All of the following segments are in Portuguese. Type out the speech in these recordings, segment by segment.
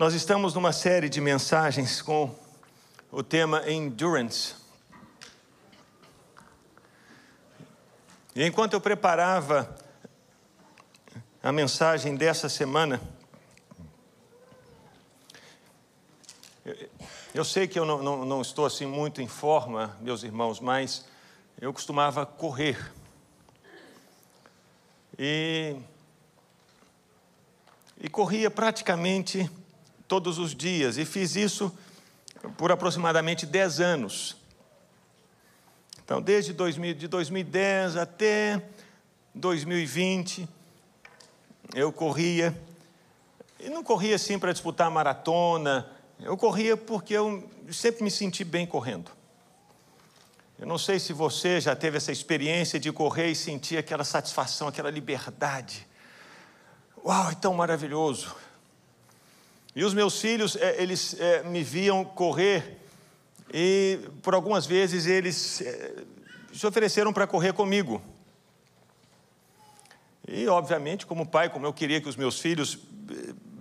Nós estamos numa série de mensagens com o tema Endurance. E enquanto eu preparava a mensagem dessa semana, eu sei que eu não, não, não estou assim muito em forma, meus irmãos, mas eu costumava correr. E, e corria praticamente todos os dias, e fiz isso por aproximadamente 10 anos. Então, desde 2000, de 2010 até 2020, eu corria, e não corria assim para disputar maratona, eu corria porque eu sempre me senti bem correndo. Eu não sei se você já teve essa experiência de correr e sentir aquela satisfação, aquela liberdade. Uau, é tão maravilhoso. E os meus filhos, é, eles é, me viam correr e por algumas vezes eles é, se ofereceram para correr comigo. E, obviamente, como pai, como eu queria que os meus filhos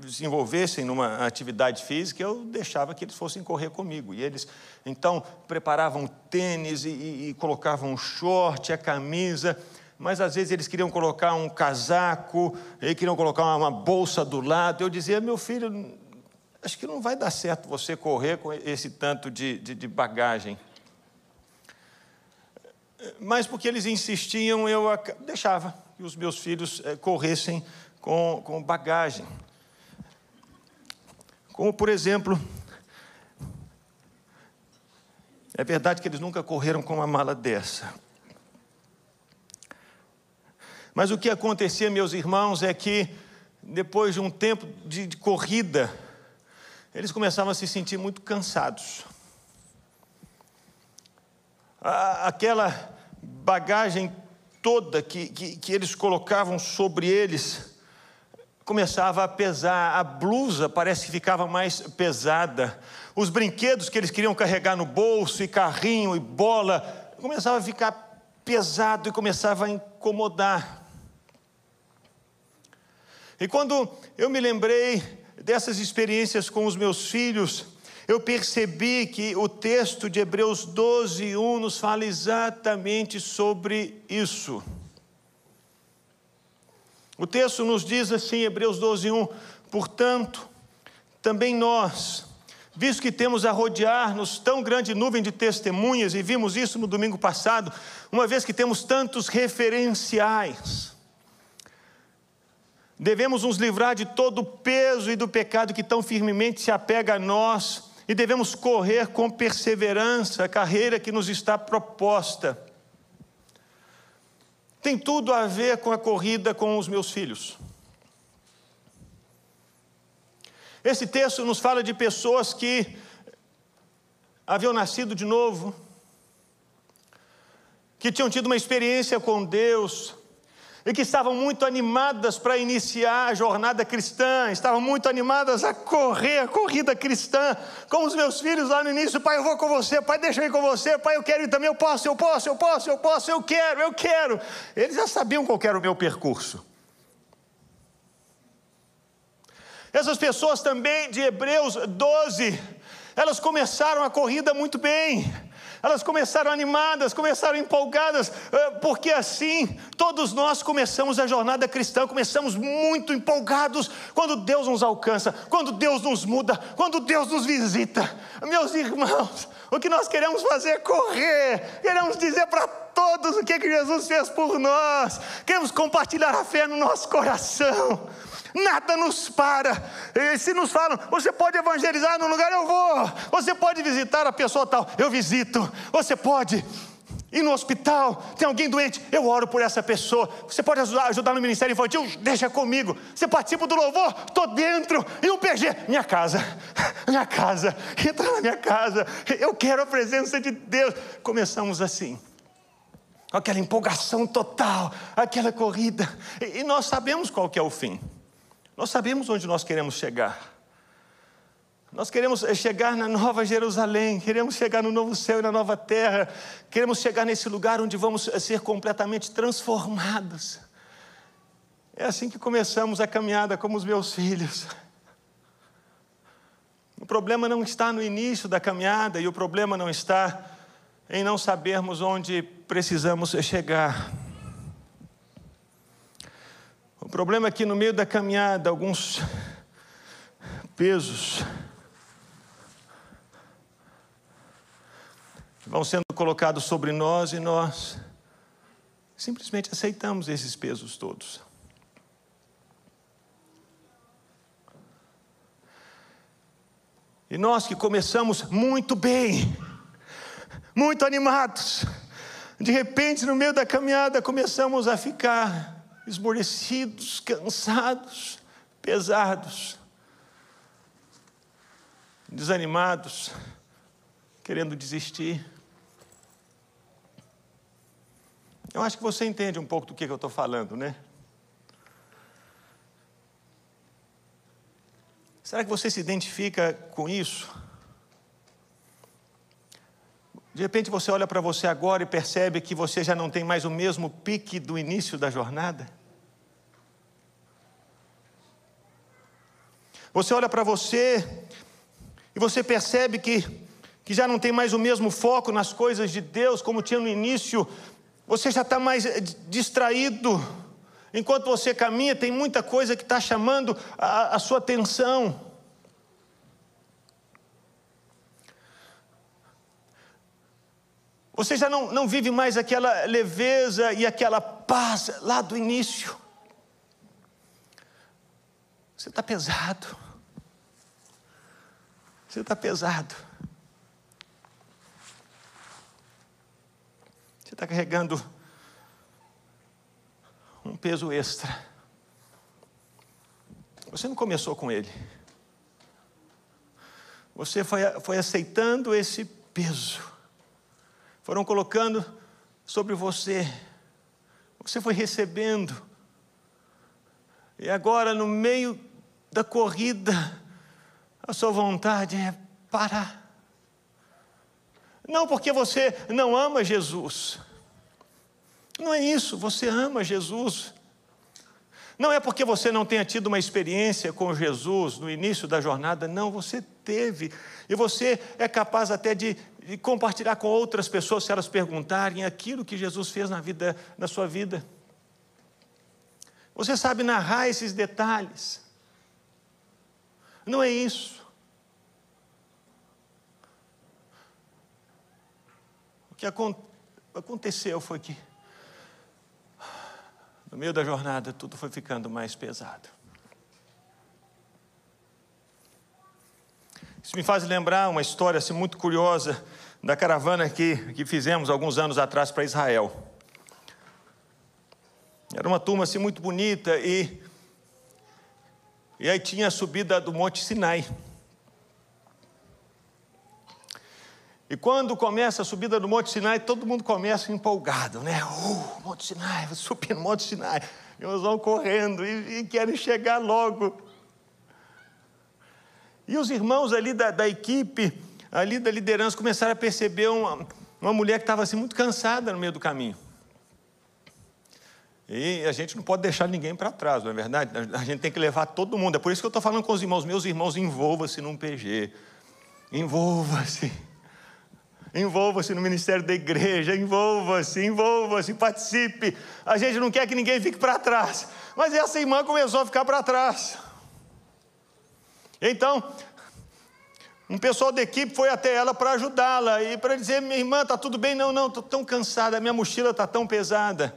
se envolvessem numa atividade física, eu deixava que eles fossem correr comigo. E eles, então, preparavam tênis e, e, e colocavam short, a camisa, mas às vezes eles queriam colocar um casaco, eles queriam colocar uma bolsa do lado. Eu dizia, meu filho, acho que não vai dar certo você correr com esse tanto de, de, de bagagem. Mas porque eles insistiam, eu deixava que os meus filhos eh, corressem com, com bagagem. Como, por exemplo, é verdade que eles nunca correram com uma mala dessa. Mas o que acontecia, meus irmãos, é que depois de um tempo de, de corrida, eles começavam a se sentir muito cansados. Aquela bagagem toda que, que, que eles colocavam sobre eles, começava a pesar, a blusa parece que ficava mais pesada, os brinquedos que eles queriam carregar no bolso, e carrinho, e bola, começava a ficar pesado e começava a incomodar. E quando eu me lembrei dessas experiências com os meus filhos, eu percebi que o texto de Hebreus 12, 1 nos fala exatamente sobre isso. O texto nos diz assim, Hebreus 12, 1: Portanto, também nós, visto que temos a rodear-nos tão grande nuvem de testemunhas, e vimos isso no domingo passado, uma vez que temos tantos referenciais, devemos nos livrar de todo o peso e do pecado que tão firmemente se apega a nós, e devemos correr com perseverança a carreira que nos está proposta tem tudo a ver com a corrida com os meus filhos. Esse texto nos fala de pessoas que haviam nascido de novo, que tinham tido uma experiência com Deus, e que estavam muito animadas para iniciar a jornada cristã, estavam muito animadas a correr a corrida cristã, como os meus filhos lá no início, pai, eu vou com você, pai, deixa eu ir com você, pai, eu quero ir também, eu posso, eu posso, eu posso, eu posso, eu quero, eu quero. Eles já sabiam qual era o meu percurso. Essas pessoas também de Hebreus 12, elas começaram a corrida muito bem elas começaram animadas, começaram empolgadas, eh, porque assim todos nós começamos a jornada cristã, começamos muito empolgados quando Deus nos alcança, quando Deus nos muda, quando Deus nos visita. Meus irmãos, o que nós queremos fazer é correr, queremos dizer para todos o que, que Jesus fez por nós, queremos compartilhar a fé no nosso coração nada nos para. E se nos falam, você pode evangelizar no lugar, eu vou. Você pode visitar a pessoa tal, eu visito. Você pode ir no hospital, tem alguém doente, eu oro por essa pessoa. Você pode ajudar, ajudar no ministério infantil, deixa comigo. Você participa do louvor, estou dentro. E o PG, minha casa, minha casa, entra na minha casa. Eu quero a presença de Deus. Começamos assim aquela empolgação total, aquela corrida, e nós sabemos qual que é o fim. Nós sabemos onde nós queremos chegar. Nós queremos eh, chegar na nova Jerusalém, queremos chegar no novo céu e na nova terra, queremos chegar nesse lugar onde vamos eh, ser completamente transformados. É assim que começamos a caminhada como os meus filhos. problema não está no início da caminhada e o problema não está em não sabermos onde precisamos chegar. O problema é que no meio da caminhada, alguns pesos vão sendo colocados sobre nós e nós simplesmente aceitamos esses pesos todos. E nós que começamos muito bem, muito animados, de repente, no meio da caminhada, começamos a ficar esmorecidos, cansados, pesados, desanimados, querendo desistir. Eu acho que você entende um pouco do que eu estou falando, né? Será que você se identifica com isso? De repente você olha para você agora e percebe que você já não tem mais o mesmo pique do início da jornada? Você olha para você e você percebe que, que já não tem mais o mesmo foco nas coisas de Deus como tinha no início, você já está mais eh, distraído. Enquanto você caminha, tem muita coisa que está chamando a, a sua atenção. Você já não, não vive mais aquela leveza e aquela paz lá do início. Você está pesado. Você está pesado. Você está carregando um peso extra. Você não começou com ele. Você foi, foi aceitando esse peso. Foram colocando sobre você. Você foi recebendo. E agora, no meio da corrida, a sua vontade é parar. Não porque você não ama Jesus. Não é isso, você ama Jesus. Não é porque você não tenha tido uma experiência com Jesus no início da jornada, não, você teve. E você é capaz até de, de, compartilhar com outras pessoas se elas perguntarem aquilo que Jesus fez na vida, na sua vida. Você sabe narrar esses detalhes. Não é isso. que aconteceu foi que, no meio da jornada, tudo foi ficando mais pesado. Isso me faz lembrar uma história assim, muito curiosa da caravana que, que fizemos alguns anos atrás para Israel. Era uma turma assim, muito bonita e, e aí tinha a subida do Monte Sinai. E quando começa a subida do Monte Sinai, todo mundo começa empolgado, né? Uh, Monte Sinai, vou subir no Monte Sinai. E eles vão correndo e, e, querem chegar logo. E os irmãos ali da, da equipe, ali da liderança, começaram a perceber uma, uma mulher que estava assim muito cansada no meio do caminho. E a gente não pode deixar ninguém para trás, não é verdade? A gente tem que levar todo mundo. É por isso que eu estou falando com os irmãos. Meus irmãos, envolva-se num PG. Envolva-se. Envolva-se no ministério da igreja, envolva-se, envolva-se, participe. A gente não quer que ninguém fique para trás. Mas essa irmã começou a ficar para trás. Então, um pessoal da equipe foi até ela para ajudá-la e para dizer: minha irmã, está tudo bem? Não, não, estou tão cansada, minha mochila está tão pesada.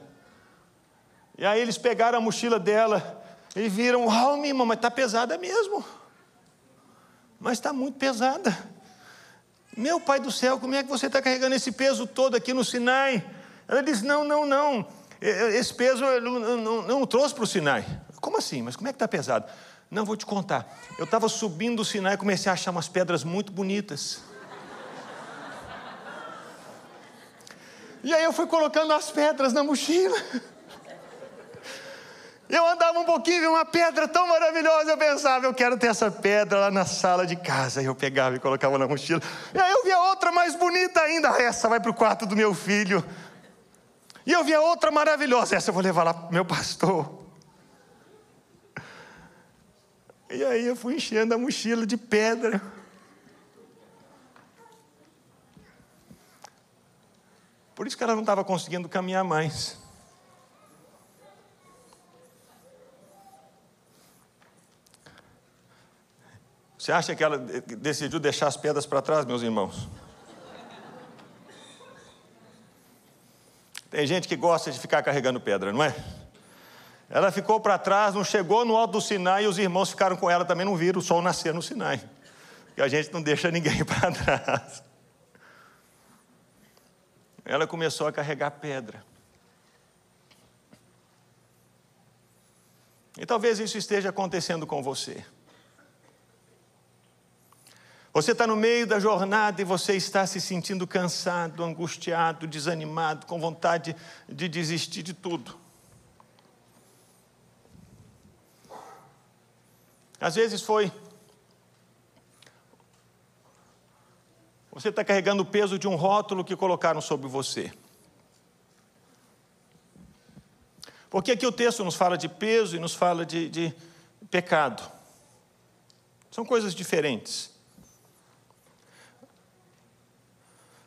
E aí eles pegaram a mochila dela e viram: oh, minha irmã, mas está pesada mesmo. Mas está muito pesada. Meu pai do céu, como é que você está carregando esse peso todo aqui no Sinai? Ela disse: Não, não, não. Esse peso eu não, não, não trouxe para o Sinai. Como assim? Mas como é que está pesado? Não, vou te contar. Eu estava subindo o Sinai e comecei a achar umas pedras muito bonitas. E aí eu fui colocando as pedras na mochila. Eu andava um pouquinho, vi uma pedra tão maravilhosa, eu pensava, eu quero ter essa pedra lá na sala de casa. E eu pegava e colocava na mochila. E aí eu via outra mais bonita ainda, ah, essa vai para o quarto do meu filho. E eu via outra maravilhosa, essa eu vou levar lá para meu pastor. E aí eu fui enchendo a mochila de pedra. Por isso que ela não estava conseguindo caminhar mais. Você acha que ela decidiu deixar as pedras para trás, meus irmãos? Tem gente que gosta de ficar carregando pedra, não é? Ela ficou para trás, não chegou no alto do Sinai e os irmãos ficaram com ela, também não viram o sol nascer no Sinai. Porque a gente não deixa ninguém para trás. Ela começou a carregar pedra. E talvez isso esteja acontecendo com você. Você está no meio da jornada e você está se sentindo cansado, angustiado, desanimado, com vontade de desistir de tudo. Às vezes foi. Você está carregando o peso de um rótulo que colocaram sobre você. Porque aqui o texto nos fala de peso e nos fala de, de pecado. São coisas diferentes.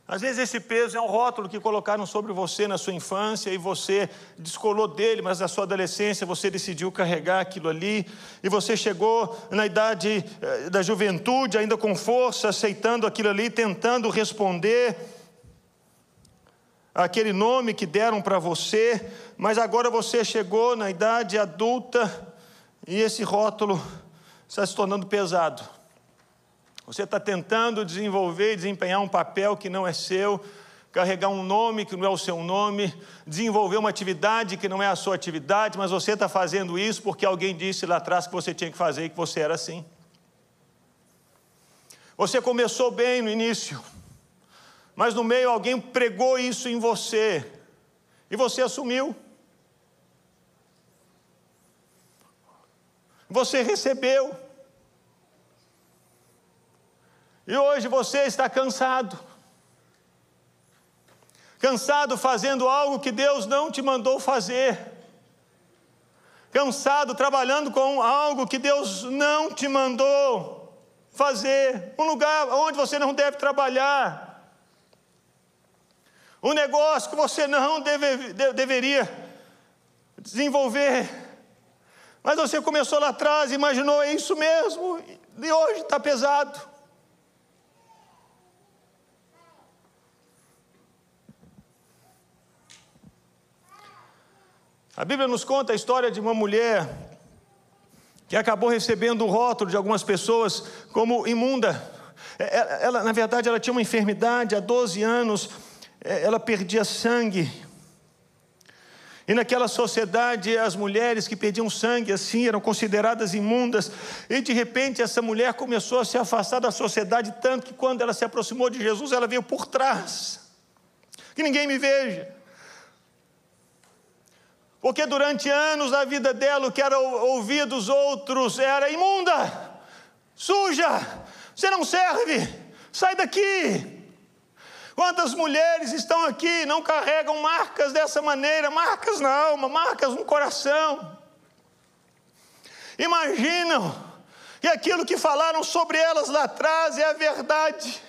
Às vezes esse peso é um rótulo que colocaram sobre você na sua infância e você descolou dele, mas na sua adolescência você decidiu carregar aquilo ali, e você chegou na idade eh, da juventude, ainda com força, aceitando aquilo ali, tentando responder aquele nome que deram para você, mas agora você chegou na idade adulta e esse rótulo está se tornando pesado. Você está tentando desenvolver e desempenhar um papel que não é seu, carregar um nome que não é o seu nome, desenvolver uma atividade que não é a sua atividade, mas você está fazendo isso porque alguém disse lá atrás que você tinha que fazer e que você era assim. Você começou bem no início, mas no meio alguém pregou isso em você e você assumiu. Você recebeu. E hoje você está cansado. Cansado fazendo algo que Deus não te mandou fazer. Cansado trabalhando com algo que Deus não te mandou fazer. Um lugar onde você não deve trabalhar. Um negócio que você não deve, de, deveria desenvolver. Mas você começou lá atrás, imaginou, é isso mesmo, e hoje está pesado. A Bíblia nos conta a história de uma mulher que acabou recebendo o rótulo de algumas pessoas como imunda. Ela, é, é, ela, na verdade, ela tinha uma enfermidade há 12 anos, é, ela perdia sangue. E naquela sociedade, as mulheres que perdiam sangue assim eram consideradas imundas. E de repente, essa mulher começou a se afastar da sociedade, tanto que quando ela se aproximou de Jesus, ela veio por trás. Que ninguém me veja. Porque durante anos a vida dela, o que era ouvir dos outros era imunda, suja, você não serve, sai daqui. Quantas mulheres estão aqui não carregam marcas dessa maneira, marcas na alma, marcas no coração. Imaginam que aquilo que falaram sobre elas lá atrás é a verdade.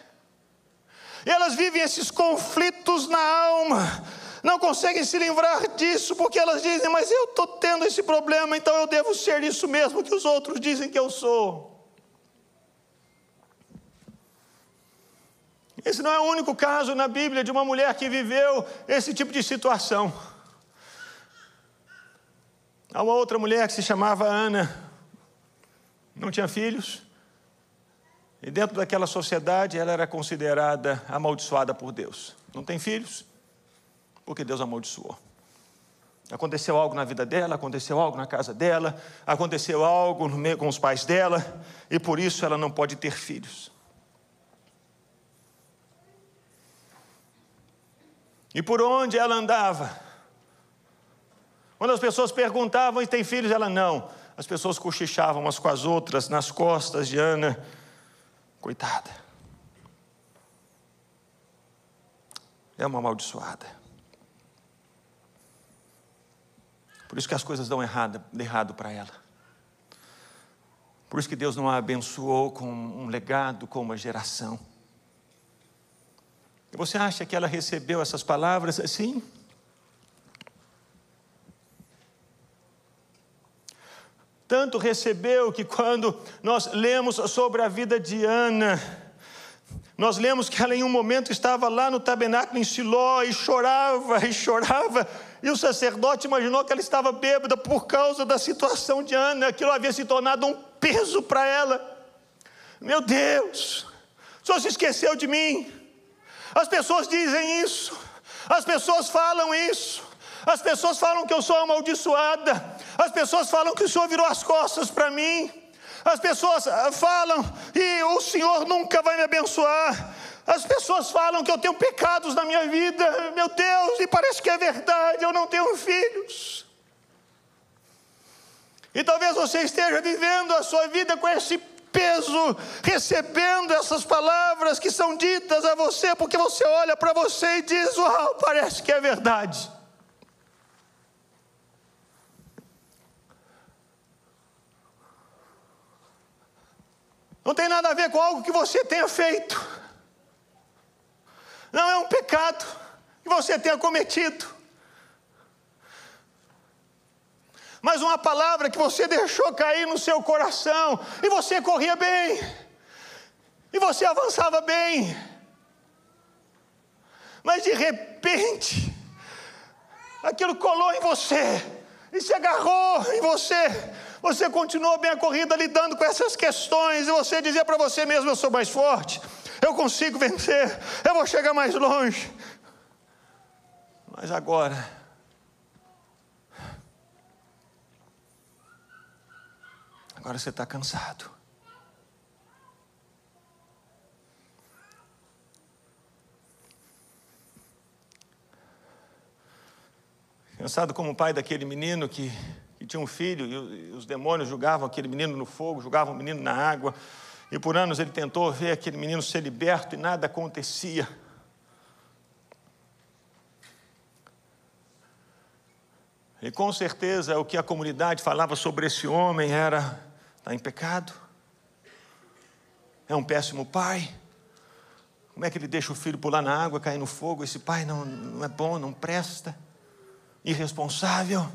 E elas vivem esses conflitos na alma, não conseguem se livrar disso, porque elas dizem, mas eu estou tendo esse problema, então eu devo ser isso mesmo que os outros dizem que eu sou. Esse não é o único caso na Bíblia de uma mulher que viveu esse tipo de situação. Há uma outra mulher que se chamava Ana, não tinha filhos, e dentro daquela sociedade ela era considerada amaldiçoada por Deus. Não tem filhos, porque Deus amaldiçoou. Aconteceu algo na vida dela, aconteceu algo na casa dela, aconteceu algo no meio com os pais dela, e por isso ela não pode ter filhos. E por onde ela andava? Quando as pessoas perguntavam e tem filhos, ela não. As pessoas cochichavam umas com as outras nas costas de Ana. Coitada. É uma amaldiçoada. Por isso que as coisas dão errado, errado para ela. Por isso que Deus não a abençoou com um legado, com uma geração. Você acha que ela recebeu essas palavras? Sim. Tanto recebeu que quando nós lemos sobre a vida de Ana, nós lemos que ela em um momento estava lá no tabernáculo em Siló e chorava e chorava, e o sacerdote imaginou que ela estava bêbada por causa da situação de Ana, aquilo havia se tornado um peso para ela. Meu Deus, só se esqueceu de mim. As pessoas dizem isso, as pessoas falam isso, as pessoas falam que eu sou amaldiçoada, as pessoas falam que o Senhor virou as costas para mim, as pessoas ah, falam e o Senhor nunca vai me abençoar. As pessoas falam que eu tenho pecados na minha vida, meu Deus, e parece que é verdade, eu não tenho filhos. E talvez você esteja vivendo a sua vida com esse peso, recebendo essas palavras que são ditas a você, porque você olha para você e diz: Uau, parece que é verdade. Não tem nada a ver com algo que você tenha feito. Não é um pecado que você tenha cometido. Mas uma palavra que você deixou cair no seu coração e você corria bem. E você avançava bem. Mas de repente, aquilo colou em você e se agarrou em você você continuou bem a corrida lidando com essas questões, e você dizia para você mesmo: Eu sou mais forte, eu consigo vencer, eu vou chegar mais longe. Mas agora, agora você está cansado. Cansado como o pai daquele menino que que tinha um filho e os demônios julgavam aquele menino no fogo, julgavam o menino na água. E por anos ele tentou ver aquele menino ser liberto e nada acontecia. E com certeza o que a comunidade falava sobre esse homem era: está em pecado, é um péssimo pai. Como é que ele deixa o filho pular na água, cair no fogo? Esse pai não, não é bom, não presta, irresponsável.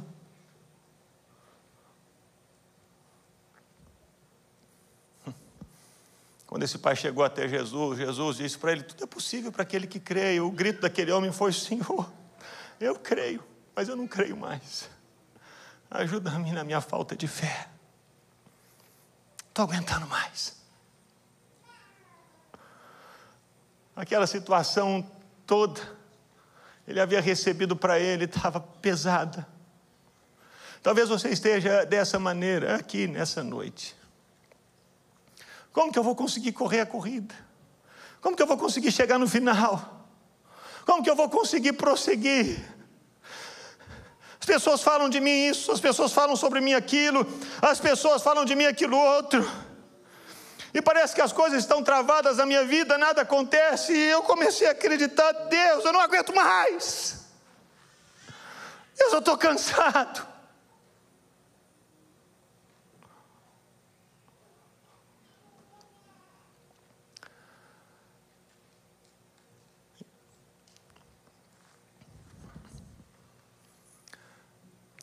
Quando esse pai chegou até Jesus, Jesus disse para ele: Tudo é possível para aquele que crê. E o grito daquele homem foi: Senhor, eu creio, mas eu não creio mais. Ajuda-me na minha falta de fé. Estou aguentando mais. Aquela situação toda, ele havia recebido para ele, estava pesada. Talvez você esteja dessa maneira aqui nessa noite. Como que eu vou conseguir correr a corrida? Como que eu vou conseguir chegar no final? Como que eu vou conseguir prosseguir? As pessoas falam de mim isso, as pessoas falam sobre mim aquilo, as pessoas falam de mim aquilo outro. E parece que as coisas estão travadas na minha vida, nada acontece, e eu comecei a acreditar, Deus, eu não aguento mais. Deus, eu estou cansado.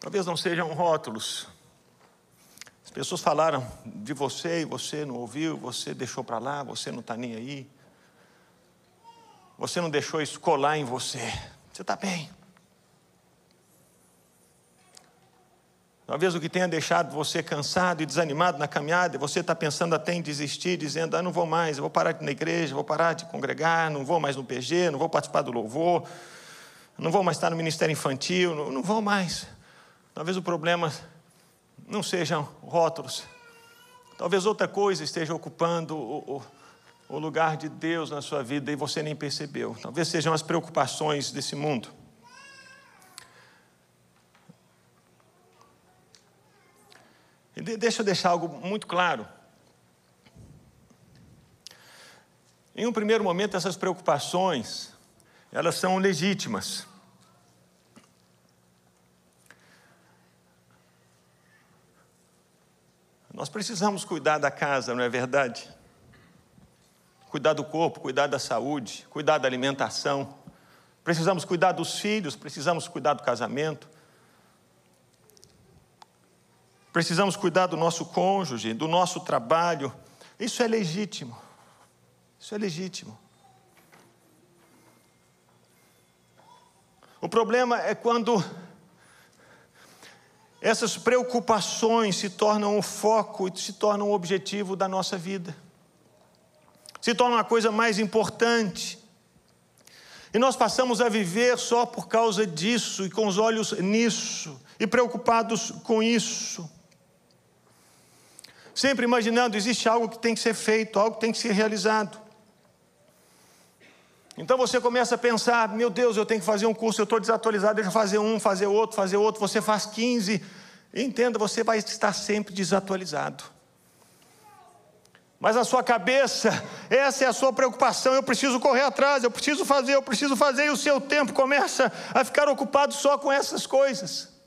Talvez não sejam rótulos. As pessoas falaram de você e você não ouviu, você deixou para lá, você não está nem aí. Você não deixou isso colar em você. Você está bem. Talvez o que tenha deixado você cansado e desanimado na caminhada, e você está pensando até em desistir, dizendo: ah, não vou mais, eu vou parar de ir na igreja, vou parar de congregar, não vou mais no PG, não vou participar do louvor, não vou mais estar no ministério infantil, não, não vou mais. Talvez o problema não sejam rótulos. Talvez outra coisa esteja ocupando o, o, o lugar de Deus na sua vida e você nem percebeu. Talvez sejam as preocupações desse mundo. E deixa eu deixar algo muito claro. Em um primeiro momento, essas preocupações, elas são legítimas. Nós precisamos cuidar da casa, não é verdade? cuidar do corpo, cuidar da saúde, cuidar da alimentação. Precisamos cuidar dos filhos, precisamos cuidar do casamento. Precisamos cuidar do nosso cônjuge, do nosso trabalho. Isso é legítimo. Isso é legítimo. O problema é quando essas preocupações se tornam o foco e se tornam o objetivo da nossa vida. Se tornam a coisa mais importante. E nós passamos a viver só por causa disso e com os olhos nisso e preocupados com isso. Sempre imaginando existe algo que tem que ser feito, algo que tem que ser realizado. Então você começa a pensar: meu Deus, eu tenho que fazer um curso, eu estou desatualizado, deixa eu fazer um, fazer outro, fazer outro. Você faz 15. Entenda, você vai estar sempre desatualizado. Mas a sua cabeça, essa é a sua preocupação. Eu preciso correr atrás, eu preciso fazer, eu preciso fazer, e o seu tempo começa a ficar ocupado só com essas coisas.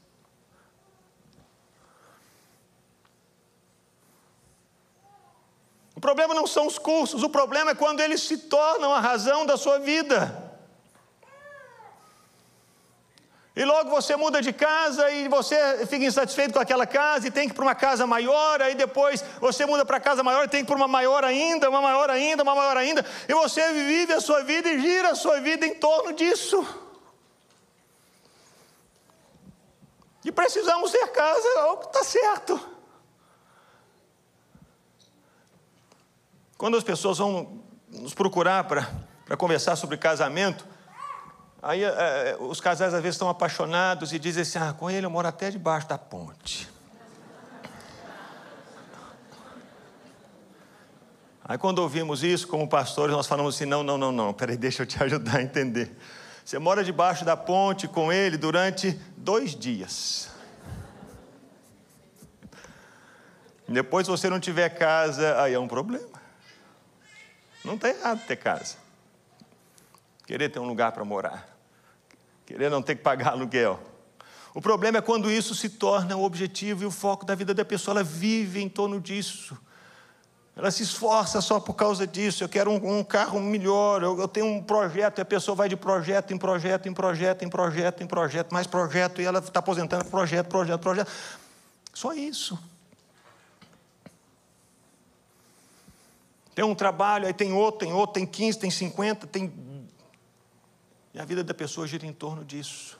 O problema não são os cursos, o problema é quando eles se tornam a razão da sua vida. E logo você muda de casa e você fica insatisfeito com aquela casa e tem que ir para uma casa maior, aí depois você muda para casa maior e tem que ir para uma maior ainda, uma maior ainda, uma maior ainda, e você vive a sua vida e gira a sua vida em torno disso. E precisamos ter casa, é que está certo. Quando as pessoas vão nos procurar para conversar sobre casamento, aí é, os casais às vezes estão apaixonados e dizem assim: ah, com ele eu moro até debaixo da ponte. Aí quando ouvimos isso, como pastores, nós falamos assim: não, não, não, não, peraí, deixa eu te ajudar a entender. Você mora debaixo da ponte com ele durante dois dias. Depois, se você não tiver casa, aí é um problema. Não está errado ter casa. Querer ter um lugar para morar. Querer não ter que pagar aluguel. O problema é quando isso se torna o objetivo e o foco da vida da pessoa. Ela vive em torno disso. Ela se esforça só por causa disso. Eu quero um, um carro melhor. Eu, eu, tenho um projeto e a pessoa vai de projeto em projeto, em projeto, em projeto, em projeto, mais projeto e ela está aposentando projeto, projeto, projeto. Só isso. Tem um trabalho, aí tem outro, tem outro, tem 15, tem 50, tem. E a vida da pessoa gira em torno disso.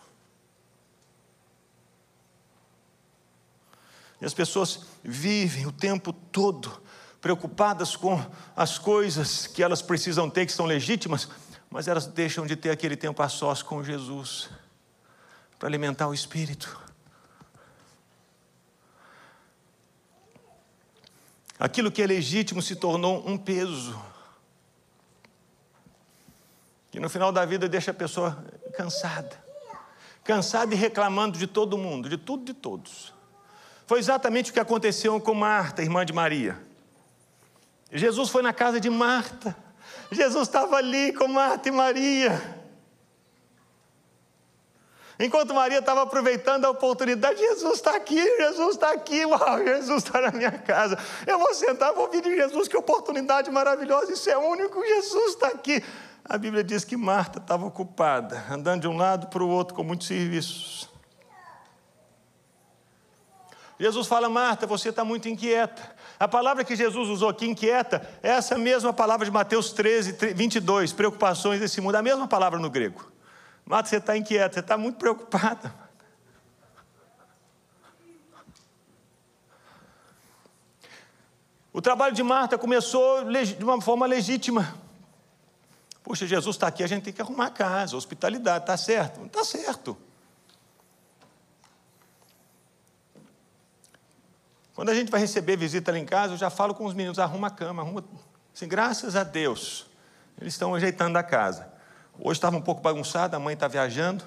E as pessoas vivem o tempo todo preocupadas com as coisas que elas precisam ter, que são legítimas, mas elas deixam de ter aquele tempo a sós com Jesus para alimentar o espírito. Aquilo que é legítimo se tornou um peso. Que no final da vida deixa a pessoa cansada. Cansada e reclamando de todo mundo, de tudo e de todos. Foi exatamente o que aconteceu com Marta, irmã de Maria. Jesus foi na casa de Marta. Jesus estava ali com Marta e Maria. Enquanto Maria estava aproveitando a oportunidade, Jesus está aqui, Jesus está aqui, uau, Jesus está na minha casa. Eu vou sentar, vou ouvir de Jesus, que oportunidade maravilhosa, isso é único, Jesus está aqui. A Bíblia diz que Marta estava ocupada, andando de um lado para o outro com muitos serviços. Jesus fala, Marta, você está muito inquieta. A palavra que Jesus usou aqui, inquieta, é essa mesma palavra de Mateus 13, 22, preocupações desse mundo, a mesma palavra no grego. Marta, você está inquieta, você está muito preocupada. O trabalho de Marta começou de uma forma legítima. Poxa, Jesus está aqui, a gente tem que arrumar a casa, hospitalidade, está certo? Está certo. Quando a gente vai receber visita lá em casa, eu já falo com os meninos, arruma a cama, arruma. Assim, graças a Deus, eles estão ajeitando a casa. Hoje estava um pouco bagunçado, a mãe está viajando,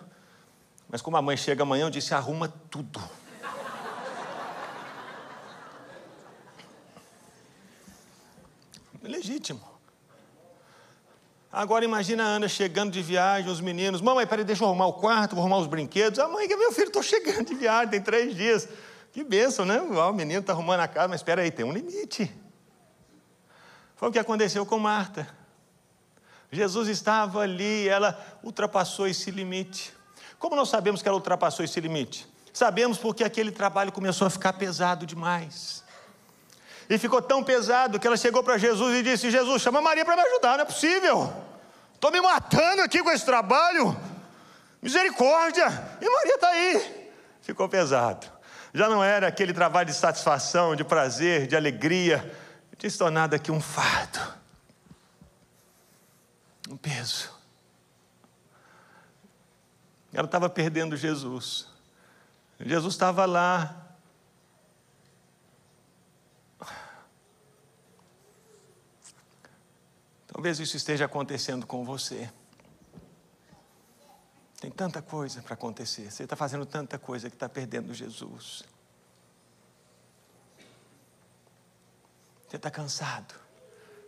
mas como a mãe chega amanhã, eu disse: arruma tudo. Legítimo. Agora imagina a Ana chegando de viagem, os meninos, mamãe, peraí, deixa eu arrumar o quarto, vou arrumar os brinquedos. A mãe, meu filho, estou chegando de viagem, tem três dias. Que bênção, né? O menino está arrumando a casa, mas espera aí, tem um limite. Foi o que aconteceu com Marta. Jesus estava ali, ela ultrapassou esse limite. Como nós sabemos que ela ultrapassou esse limite? Sabemos porque aquele trabalho começou a ficar pesado demais. E ficou tão pesado que ela chegou para Jesus e disse: Jesus, chama Maria para me ajudar, não é possível. Estou me matando aqui com esse trabalho. Misericórdia! E Maria está aí. Ficou pesado. Já não era aquele trabalho de satisfação, de prazer, de alegria. Tinha se tornado aqui um fardo. Um peso. Ela estava perdendo Jesus. Jesus estava lá. Talvez isso esteja acontecendo com você. Tem tanta coisa para acontecer. Você está fazendo tanta coisa que está perdendo Jesus. Você está cansado.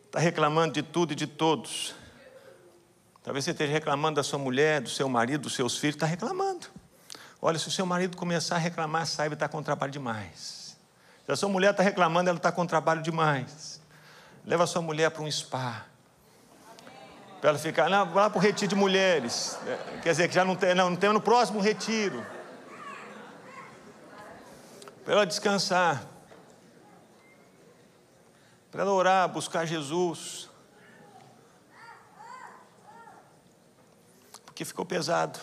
Está reclamando de tudo e de todos. Talvez você esteja reclamando da sua mulher, do seu marido, dos seus filhos. Está reclamando. Olha, se o seu marido começar a reclamar, saiba que está com trabalho demais. Se a sua mulher está reclamando, ela está com trabalho demais. Leva a sua mulher para um spa. Para ela ficar, não, lá para o retiro de mulheres. É, quer dizer, que já não tem, não, não tem no próximo retiro. Para ela descansar. Para ela orar, buscar Jesus. Porque ficou pesado.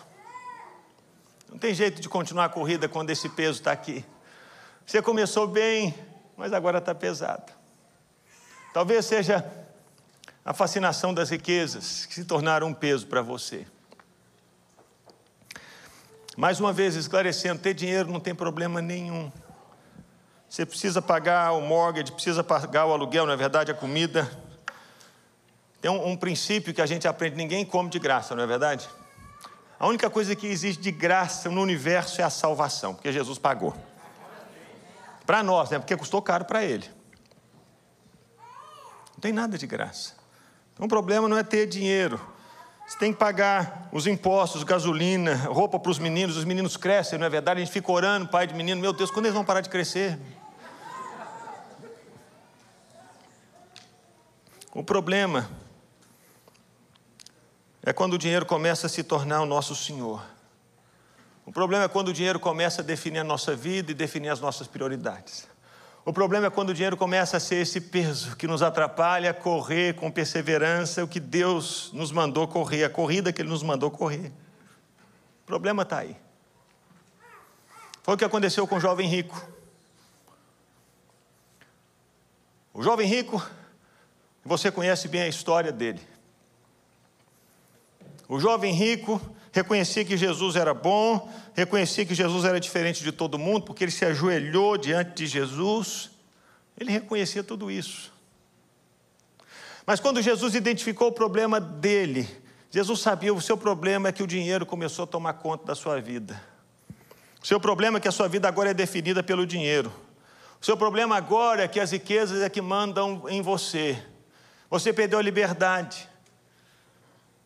Não tem jeito de continuar a corrida quando esse peso está aqui. Você começou bem, mas agora está pesado. Talvez seja a fascinação das riquezas que se tornaram um peso para você. Mais uma vez, esclarecendo: ter dinheiro não tem problema nenhum. Você precisa pagar o mortgage, precisa pagar o aluguel, na verdade, a comida. Tem um, um princípio que a gente aprende: ninguém come de graça, não é verdade? A única coisa que existe de graça no universo é a salvação, porque Jesus pagou. Para nós, né? Porque custou caro para ele. Não tem nada de graça. Então o problema não é ter dinheiro. Você tem que pagar os impostos, gasolina, roupa para os meninos. Os meninos crescem, não é verdade? A gente fica orando, pai de menino, meu Deus, quando eles vão parar de crescer? O problema é quando o dinheiro começa a se tornar o nosso Senhor. O problema é quando o dinheiro começa a definir a nossa vida e definir as nossas prioridades. O problema é quando o dinheiro começa a ser esse peso que nos atrapalha a correr com perseverança o que Deus nos mandou correr, a corrida que Ele nos mandou correr. O problema está aí. Foi o que aconteceu com o jovem rico. O jovem rico, você conhece bem a história dele. O jovem rico reconhecia que Jesus era bom, reconhecia que Jesus era diferente de todo mundo, porque ele se ajoelhou diante de Jesus. Ele reconhecia tudo isso. Mas quando Jesus identificou o problema dele, Jesus sabia o seu problema é que o dinheiro começou a tomar conta da sua vida. O seu problema é que a sua vida agora é definida pelo dinheiro. O seu problema agora é que as riquezas é que mandam em você. Você perdeu a liberdade.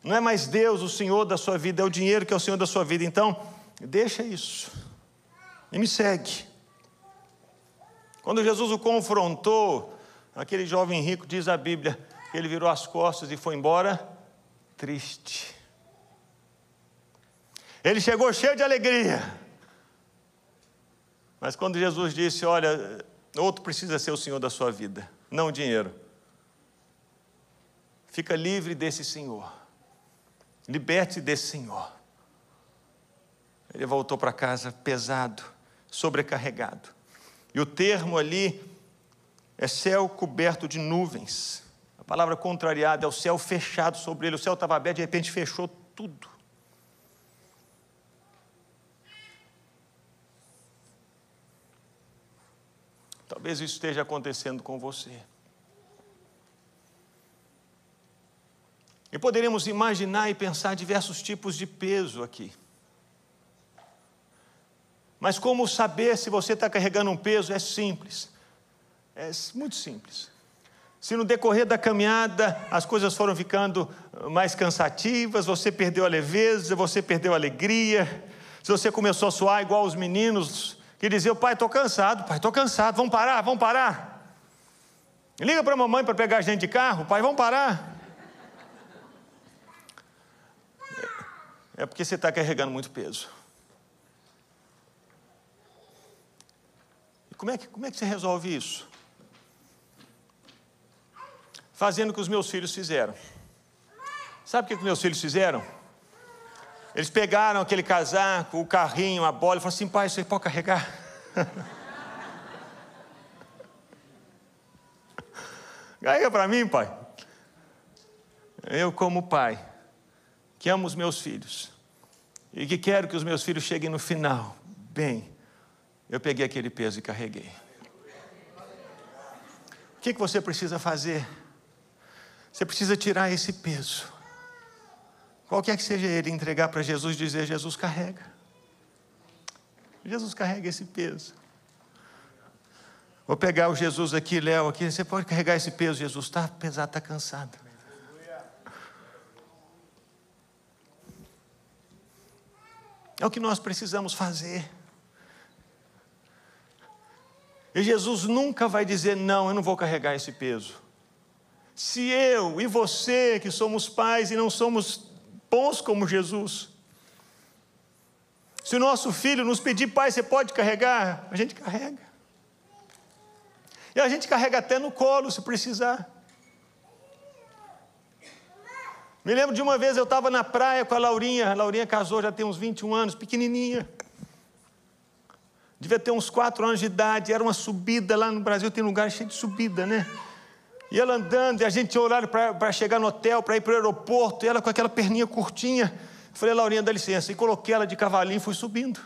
Não é mais Deus o Senhor da sua vida, é o dinheiro que é o Senhor da sua vida. Então, deixa isso e me segue. Quando Jesus o confrontou, aquele jovem rico, diz a Bíblia, que ele virou as costas e foi embora triste. Ele chegou cheio de alegria. Mas quando Jesus disse: Olha, outro precisa ser o Senhor da sua vida, não o dinheiro. Fica livre desse Senhor. Liberte desse Senhor. Ele voltou para casa pesado, sobrecarregado. E o termo ali é céu coberto de nuvens. A palavra contrariada é o céu fechado sobre ele. O céu estava aberto, de repente fechou tudo. Talvez isso esteja acontecendo com você. E poderíamos imaginar e pensar diversos tipos de peso aqui. Mas como saber se você está carregando um peso é simples. É muito simples. Se no decorrer da caminhada as coisas foram ficando mais cansativas, você perdeu a leveza, você perdeu a alegria, se você começou a suar igual os meninos que diziam: Pai, estou cansado, pai, estou cansado, vamos parar, vamos parar. Liga para a mamãe para pegar a gente de carro, pai, vamos parar. É porque você está carregando muito peso. E como é, que, como é que você resolve isso? Fazendo o que os meus filhos fizeram. Sabe o que os meus filhos fizeram? Eles pegaram aquele casaco, o carrinho, a bola e falaram assim: pai, você pode carregar? Carrega para mim, pai. Eu, como pai, que amo os meus filhos e que quero que os meus filhos cheguem no final bem, eu peguei aquele peso e carreguei. O que, que você precisa fazer? Você precisa tirar esse peso. Qualquer que seja ele, entregar para Jesus e dizer: Jesus carrega. Jesus carrega esse peso. Vou pegar o Jesus aqui, Léo, aqui. Você pode carregar esse peso, Jesus. Está pesado, está cansado. É o que nós precisamos fazer. E Jesus nunca vai dizer: não, eu não vou carregar esse peso. Se eu e você, que somos pais e não somos bons como Jesus, se o nosso filho nos pedir, pai, você pode carregar? A gente carrega. E a gente carrega até no colo, se precisar. Me lembro de uma vez eu estava na praia com a Laurinha, a Laurinha casou já tem uns 21 anos, pequenininha. Devia ter uns 4 anos de idade, era uma subida lá no Brasil, tem lugar cheio de subida, né? E ela andando, e a gente tinha horário para chegar no hotel, para ir para o aeroporto, e ela com aquela perninha curtinha. Falei, Laurinha, dá licença. E coloquei ela de cavalinho e fui subindo.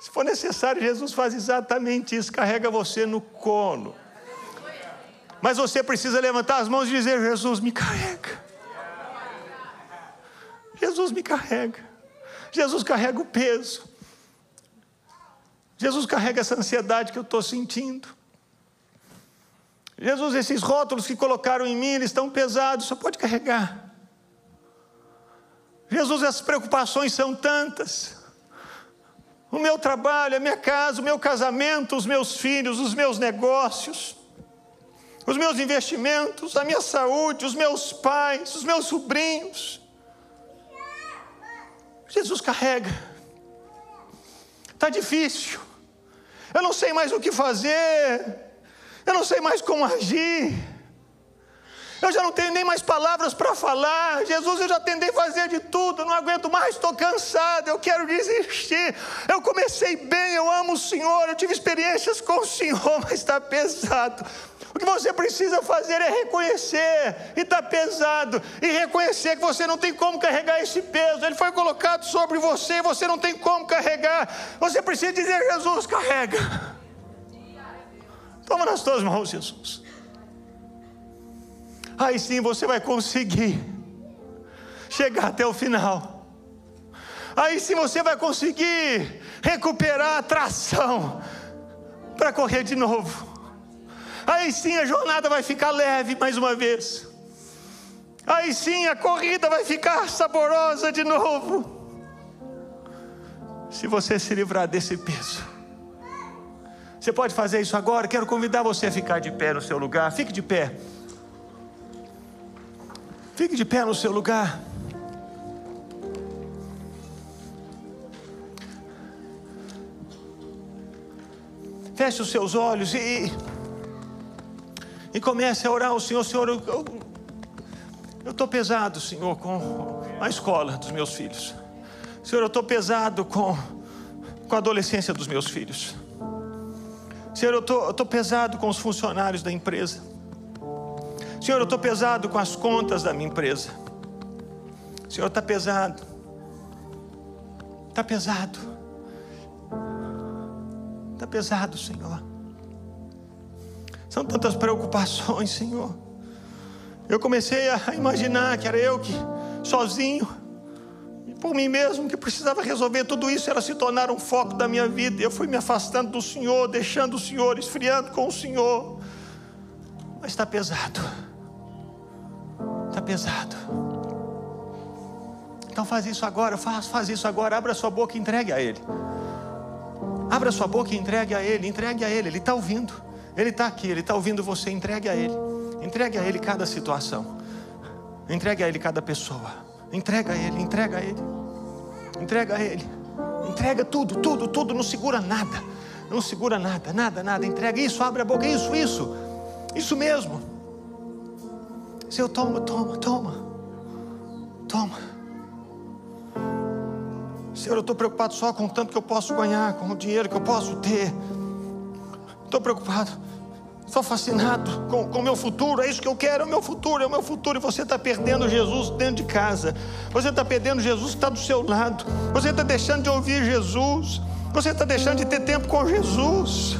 Se for necessário, Jesus faz exatamente isso, carrega você no colo. Mas você precisa levantar as mãos e dizer: Jesus me carrega. Jesus me carrega. Jesus carrega o peso. Jesus carrega essa ansiedade que eu estou sentindo. Jesus, esses rótulos que colocaram em mim, eles estão pesados, só pode carregar. Jesus, essas preocupações são tantas. O meu trabalho, a minha casa, o meu casamento, os meus filhos, os meus negócios os meus investimentos, a minha saúde, os meus pais, os meus sobrinhos. Jesus carrega. Está difícil. Eu não sei mais o que fazer. Eu não sei mais como agir. Eu já não tenho nem mais palavras para falar. Jesus, eu já tentei fazer de tudo, não aguento mais, estou cansado, eu quero desistir. Eu comecei bem, eu amo o Senhor, eu tive experiências com o Senhor, mas está pesado. O que você precisa fazer é reconhecer, e está pesado, e reconhecer que você não tem como carregar esse peso, ele foi colocado sobre você, você não tem como carregar. Você precisa dizer: Jesus, carrega. Toma nas tuas mãos, Jesus. Aí sim você vai conseguir chegar até o final. Aí sim você vai conseguir recuperar a tração para correr de novo. Aí sim a jornada vai ficar leve mais uma vez. Aí sim a corrida vai ficar saborosa de novo. Se você se livrar desse peso. Você pode fazer isso agora. Quero convidar você a ficar de pé no seu lugar. Fique de pé. Fique de pé no seu lugar. Feche os seus olhos e e comece a orar ao Senhor, Senhor, eu estou pesado, Senhor, com a escola dos meus filhos. Senhor, eu estou pesado com, com a adolescência dos meus filhos. Senhor, eu estou pesado com os funcionários da empresa. Senhor, eu estou pesado com as contas da minha empresa. Senhor, está pesado. Está pesado. Está pesado, Senhor. São tantas preocupações, Senhor. Eu comecei a imaginar que era eu que, sozinho, por mim mesmo, que precisava resolver tudo isso, era se tornar um foco da minha vida. Eu fui me afastando do Senhor, deixando o Senhor, esfriando com o Senhor. Mas está pesado. Está pesado. Então faz isso agora, faz, faz isso agora, abra sua boca e entregue a Ele. Abra sua boca e entregue a Ele, entregue a Ele, Ele está ouvindo. Ele está aqui, Ele está ouvindo você, entregue a Ele. Entregue a Ele cada situação. Entregue a Ele cada pessoa. Entrega a Ele, entrega a Ele. Entrega a Ele. Entrega tudo, tudo, tudo. Não segura nada. Não segura nada, nada, nada. Entrega isso, abre a boca. Isso, isso. Isso mesmo. Senhor, toma, toma, toma. Toma. Senhor, eu estou preocupado só com o tanto que eu posso ganhar, com o dinheiro que eu posso ter. Estou preocupado. Estou fascinado com o meu futuro, é isso que eu quero, é o meu futuro, é o meu futuro. E você está perdendo Jesus dentro de casa, você está perdendo Jesus que está do seu lado, você está deixando de ouvir Jesus, você está deixando de ter tempo com Jesus.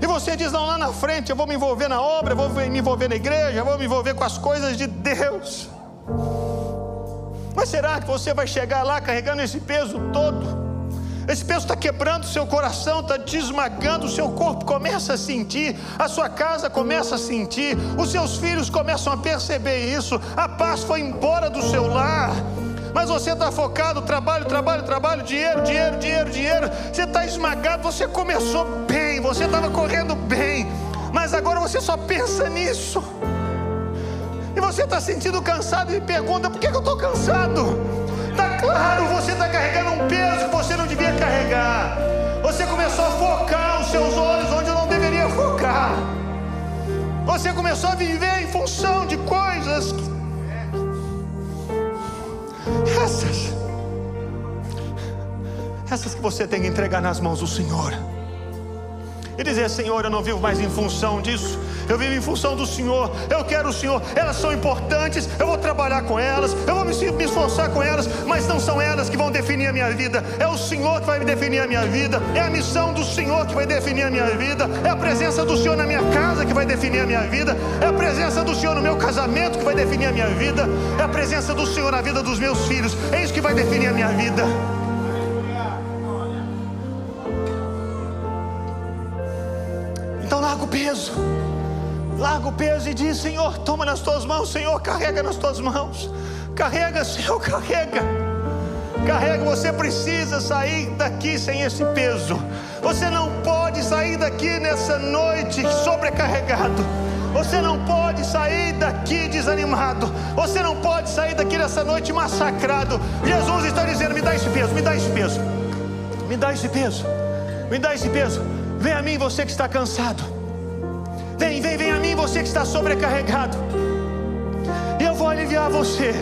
E você diz: não, lá na frente eu vou me envolver na obra, eu vou me envolver na igreja, eu vou me envolver com as coisas de Deus. Mas será que você vai chegar lá carregando esse peso todo? Esse peso está quebrando o seu coração, está te esmagando, o seu corpo começa a sentir, a sua casa começa a sentir, os seus filhos começam a perceber isso, a paz foi embora do seu lar. Mas você está focado, trabalho, trabalho, trabalho, dinheiro, dinheiro, dinheiro, dinheiro. Você está esmagado, você começou bem, você estava correndo bem, mas agora você só pensa nisso. E você está sentindo cansado e pergunta: por que, que eu estou cansado? Está claro, você está carregando um peso que você não devia Você começou a viver em função de coisas. Essas. Essas que você tem que entregar nas mãos do Senhor e dizer: Senhor, eu não vivo mais em função disso, eu vivo em função do Senhor, eu quero o Senhor, elas são importantes, eu vou trabalhar com elas, eu vou me, esforçar com elas, mas não são elas que vão definir a minha vida, é o Senhor que vai definir a minha vida, é a missão do Senhor que vai definir a minha vida, é a presença do Senhor na minha casa que vai definir a minha vida, é a presença do Senhor no meu casamento que vai definir a minha vida, é a presença do Senhor na vida dos meus filhos, é isso que vai definir a minha vida. Então larga o peso. Larga o peso e diz: Senhor, toma nas tuas mãos, Senhor, carrega nas tuas mãos. Carrega, Senhor, carrega. Carrega, você precisa sair daqui sem esse peso. Você não pode sair daqui nessa noite sobrecarregado. Você não pode sair daqui desanimado. Você não pode sair daqui nessa noite massacrado. Jesus está dizendo: me dá esse peso, me dá esse peso. Me dá esse peso. Me dá esse peso. Vem a mim você que está cansado. Vem, vem, vem a mim você que está sobrecarregado. E eu vou aliviar você.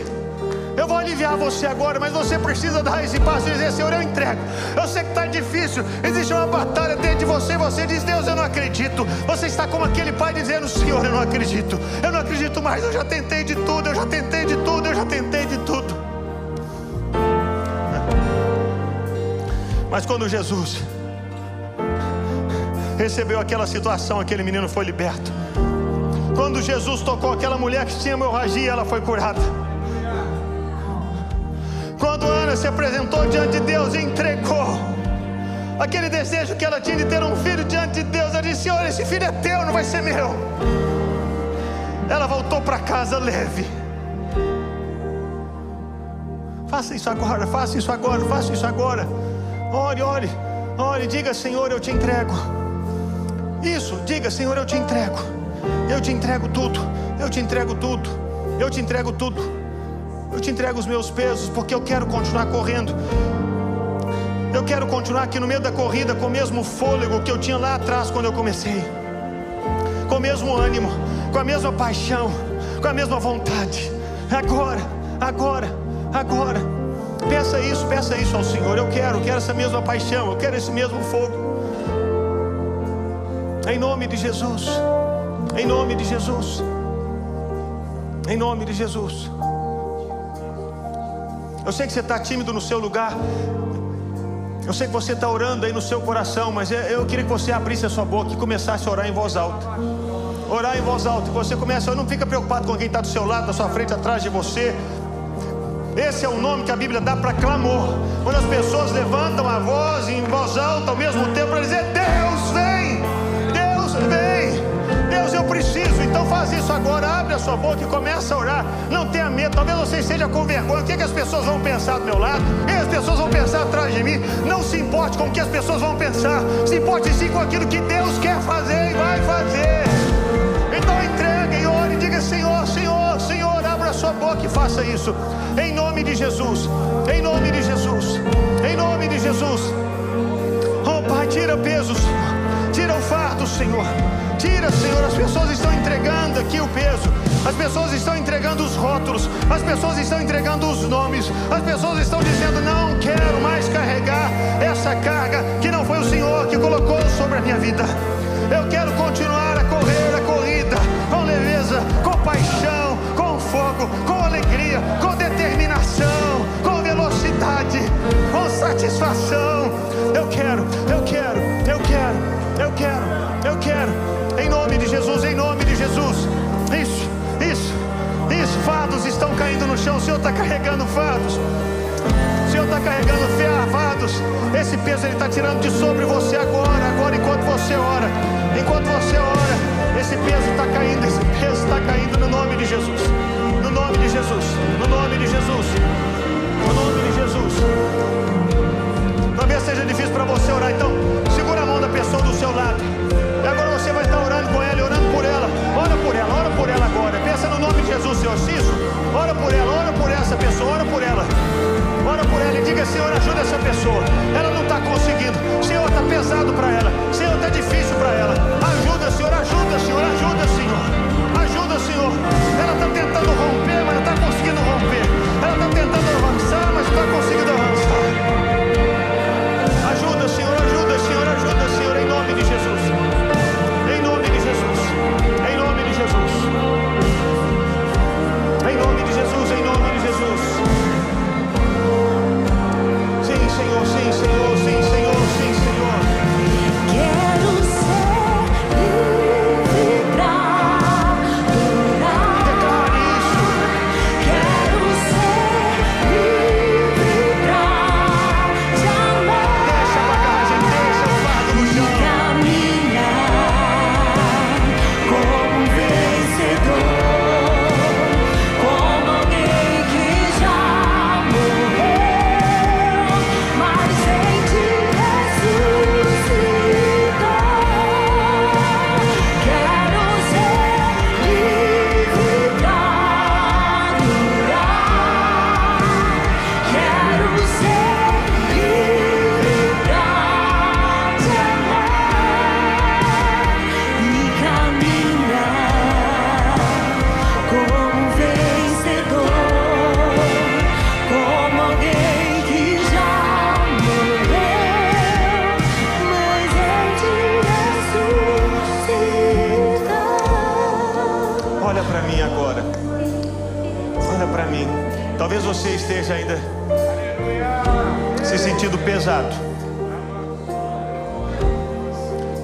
Eu vou aliviar você agora, mas você precisa dar esse passo e dizer: Senhor, eu entrego. Eu sei que está difícil, existe uma batalha dentro de você. Você diz: Deus, eu não acredito. Você está como aquele pai dizendo: Senhor, eu não acredito. Eu não acredito mais. Eu já tentei de tudo, eu já tentei de tudo, eu já tentei de tudo. Mas quando Jesus recebeu aquela situação, aquele menino foi liberto. Quando Jesus tocou aquela mulher que tinha hemorragia, ela foi curada. Quando Ana se apresentou diante de Deus e entregou aquele desejo que ela tinha de ter um filho diante de Deus, ela disse: Senhor, esse filho é teu, não vai ser meu. Ela voltou para casa leve. Faça isso agora, faça isso agora, faça isso agora. Ore, ore, ore, diga: Senhor, eu te entrego. Isso, diga, Senhor, eu te entrego. Eu te entrego tudo. Eu te entrego tudo. Eu te entrego tudo. Eu te entrego os meus pesos, porque eu quero continuar correndo. Eu quero continuar aqui no meio da corrida com o mesmo fôlego que eu tinha lá atrás quando eu comecei. Com o mesmo ânimo, com a mesma paixão, com a mesma vontade. Agora, agora, agora. Peça isso, peça isso ao Senhor. Eu quero, quero essa mesma paixão, eu quero esse mesmo fogo. Em nome de Jesus. Em nome de Jesus. Em nome de Jesus. Eu sei que você está tímido no seu lugar. Eu sei que você está orando aí no seu coração, mas eu queria que você abrisse a sua boca e começasse a orar em voz alta. Orar em voz alta. Você começa, não fica preocupado com quem está do seu lado, da sua frente, atrás de você. Esse é o nome que a Bíblia dá para clamor. Quando as pessoas levantam a voz em voz alta ao mesmo tempo para dizer: eu preciso. Então faz isso agora. Abre a sua boca e começa a orar. Não tenha medo. Talvez você esteja com vergonha. O que, é que as pessoas vão pensar do meu lado? O que, é as pessoas vão pensar atrás de mim? Não se importe com o que as pessoas vão pensar. Se importe sim com aquilo que Deus quer fazer e vai fazer. Então entregue e ore e diga: Senhor, Senhor, Senhor, abra a sua boca e faça isso. Em nome de Jesus. Em nome de Jesus. Em nome de Jesus. Oh Pai, tira pesos. Tira o Senhor. Tira, Senhor. As pessoas estão entregando aqui o peso. As pessoas estão entregando os rótulos. As pessoas estão entregando os nomes. As pessoas estão dizendo: Não quero mais carregar essa carga que não foi o Senhor que colocou sobre a minha vida. Eu quero continuar a correr a corrida com leveza, com paixão, com fogo, com alegria, com determinação, com velocidade, com satisfação. Eu quero, eu quero, eu quero, eu quero, eu quero. Em nome de Jesus, em nome de Jesus. Isso, isso, isso. Fados estão caindo no chão. O Senhor está carregando fados. O Senhor está carregando fardos. Esse peso Ele está tirando de sobre você agora, agora, enquanto você ora. Enquanto você ora, esse peso está caindo, esse peso está caindo no nome de Jesus. No nome de Jesus. No nome de Jesus. No nome de Jesus.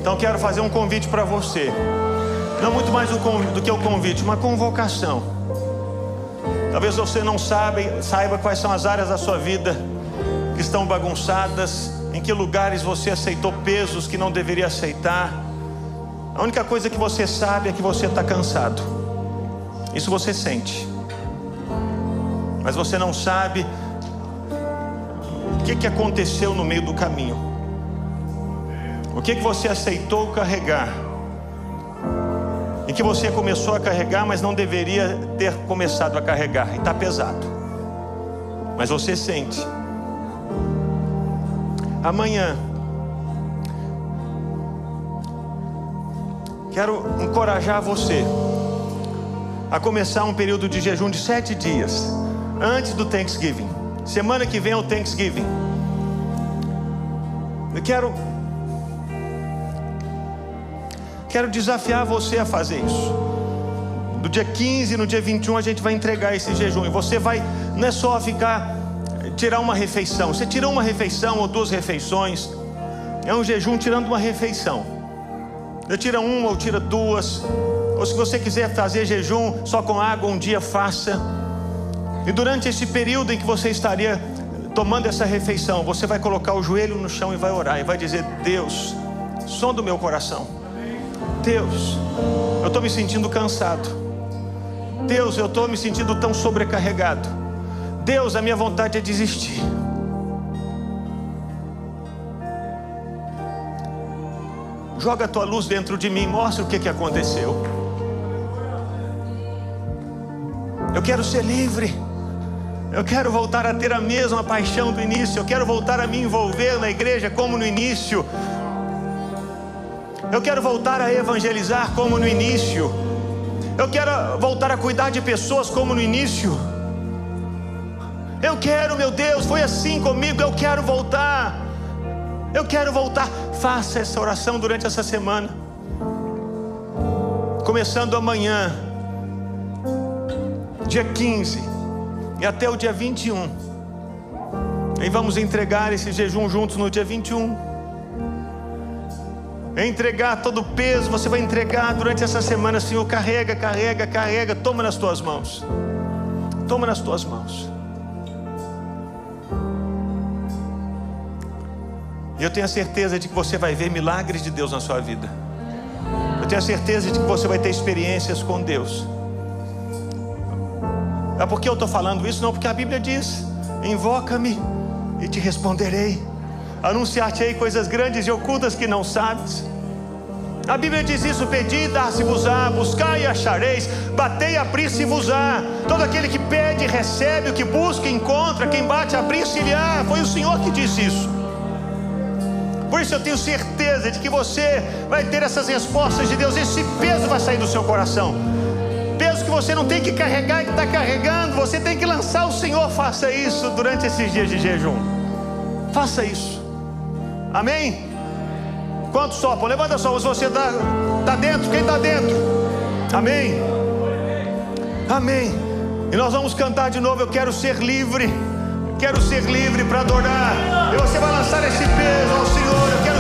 Então quero fazer um convite para você. Não muito mais do que um convite, uma convocação. Talvez você não sabe, saiba quais são as áreas da sua vida que estão bagunçadas, em que lugares você aceitou pesos que não deveria aceitar. A única coisa que você sabe é que você está cansado. Isso você sente. Mas você não sabe o que, que aconteceu no meio do caminho. Que, que você aceitou carregar. E que você começou a carregar, mas não deveria ter começado a carregar. E está pesado. Mas você sente. Amanhã. Quero encorajar você a começar um período de jejum de sete dias antes do Thanksgiving. Semana que vem é o Thanksgiving. Eu quero quero desafiar você a fazer isso. Do dia 15 no dia 21 a gente vai entregar esse jejum e você vai não é só ficar tirar uma refeição. Você tira uma refeição ou duas refeições. É um jejum tirando uma refeição. Eu tira uma ou tira duas. Ou se você quiser fazer jejum só com água, um dia faça. E durante esse período em que você estaria tomando essa refeição, você vai colocar o joelho no chão e vai orar. E vai dizer: Deus, som do meu coração. Deus, eu estou me sentindo cansado. Deus, eu estou me sentindo tão sobrecarregado. Deus, a minha vontade é desistir. Joga a tua luz dentro de mim, mostra o que, que aconteceu. Eu quero ser livre. Eu quero voltar a ter a mesma paixão do início. Eu quero voltar a me envolver na igreja como no início. Eu quero voltar a evangelizar como no início. Eu quero voltar a cuidar de pessoas como no início. Eu quero, meu Deus, foi assim comigo. Eu quero voltar. Eu quero voltar. Faça essa oração durante essa semana. Começando amanhã, dia 15, e até o dia 21. E vamos entregar esse jejum juntos no dia 21. Entregar todo o peso, você vai entregar durante essa semana, Senhor. Carrega, carrega, carrega. Toma nas tuas mãos. Toma nas tuas mãos. E eu tenho a certeza de que você vai ver milagres de Deus na sua vida. Eu tenho a certeza de que você vai ter experiências com Deus. É porque eu estou falando isso? Não, porque a Bíblia diz: Invoca-me e te responderei. Anunciar-te-ei coisas grandes e ocultas que não sabes. A Bíblia diz isso: Pedi, dar-se-vos-á, buscai e achareis, batei, abrir-se-vos-á. Todo aquele que pede, recebe, o que busca, encontra, quem bate, abrir-se-lhe-á. Foi o Senhor que disse isso. Por isso eu tenho certeza de que você vai ter essas respostas de Deus, esse peso vai sair do seu coração. Peso que você não tem que carregar e que está carregando, você tem que lançar ao Senhor. Faça isso durante esses dias de jejum. Faça isso. Amém? Quantos sopram? Levanta só, se você está tá dentro, quem está dentro? Amém? Amém. E nós vamos cantar de novo. Eu quero ser livre. Quero ser livre para adorar. E você vai lançar esse peso ao Senhor. Eu quero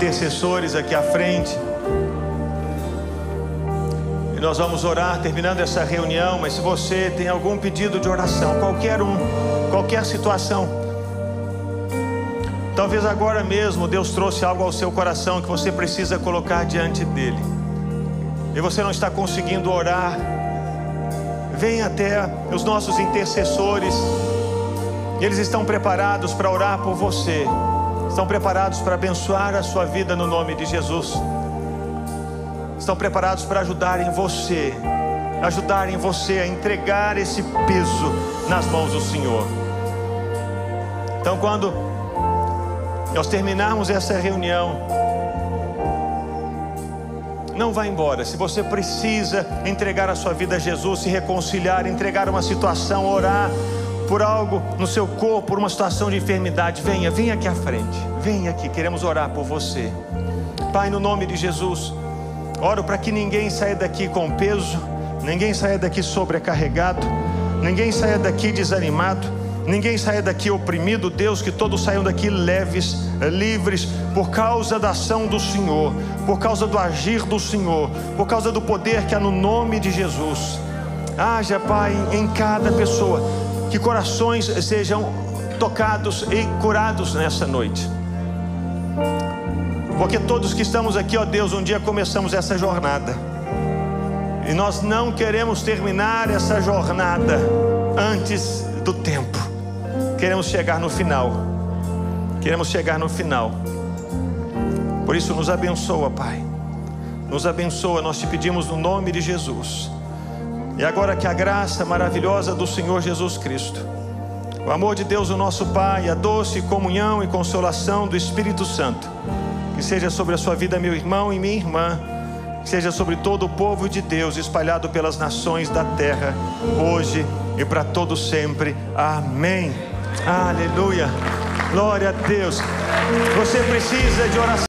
intercessores aqui à frente. E nós vamos orar terminando essa reunião. Mas se você tem algum pedido de oração, qualquer um, qualquer situação, talvez agora mesmo Deus trouxe algo ao seu coração que você precisa colocar diante dele. E você não está conseguindo orar. Venha até os nossos intercessores. Eles estão preparados para orar por você. Estão preparados para abençoar a sua vida no nome de Jesus. Estão preparados para ajudarem você, ajudarem você a entregar esse peso nas mãos do Senhor. Então, quando nós terminarmos essa reunião, não vá embora. Se você precisa entregar a sua vida a Jesus, se reconciliar, entregar uma situação, orar por algo no seu corpo, por uma situação de enfermidade, venha, venha aqui à frente. Venha aqui, queremos orar por você. Pai, no nome de Jesus, oro para que ninguém saia daqui com peso, ninguém saia daqui sobrecarregado, ninguém saia daqui desanimado. Ninguém saia daqui oprimido, Deus, que todos saiam daqui leves, livres, por causa da ação do Senhor, por causa do agir do Senhor, por causa do poder que há no nome de Jesus. Haja, Pai, em cada pessoa, que corações sejam tocados e curados nessa noite. Porque todos que estamos aqui, ó Deus, um dia começamos essa jornada. E nós não queremos terminar essa jornada antes do tempo. Queremos chegar no final. Queremos chegar no final. Por isso, nos abençoa, Pai. Nos abençoa, nós te pedimos no nome de Jesus. E agora que a graça maravilhosa do Senhor Jesus Cristo, o amor de Deus, o nosso Pai, a doce comunhão e consolação do Espírito Santo, que seja sobre a sua vida, meu irmão e minha irmã, que seja sobre todo o povo de Deus espalhado pelas nações da terra, hoje e para todo sempre. Amém. Aleluia. Glória a Deus. Você precisa de oração.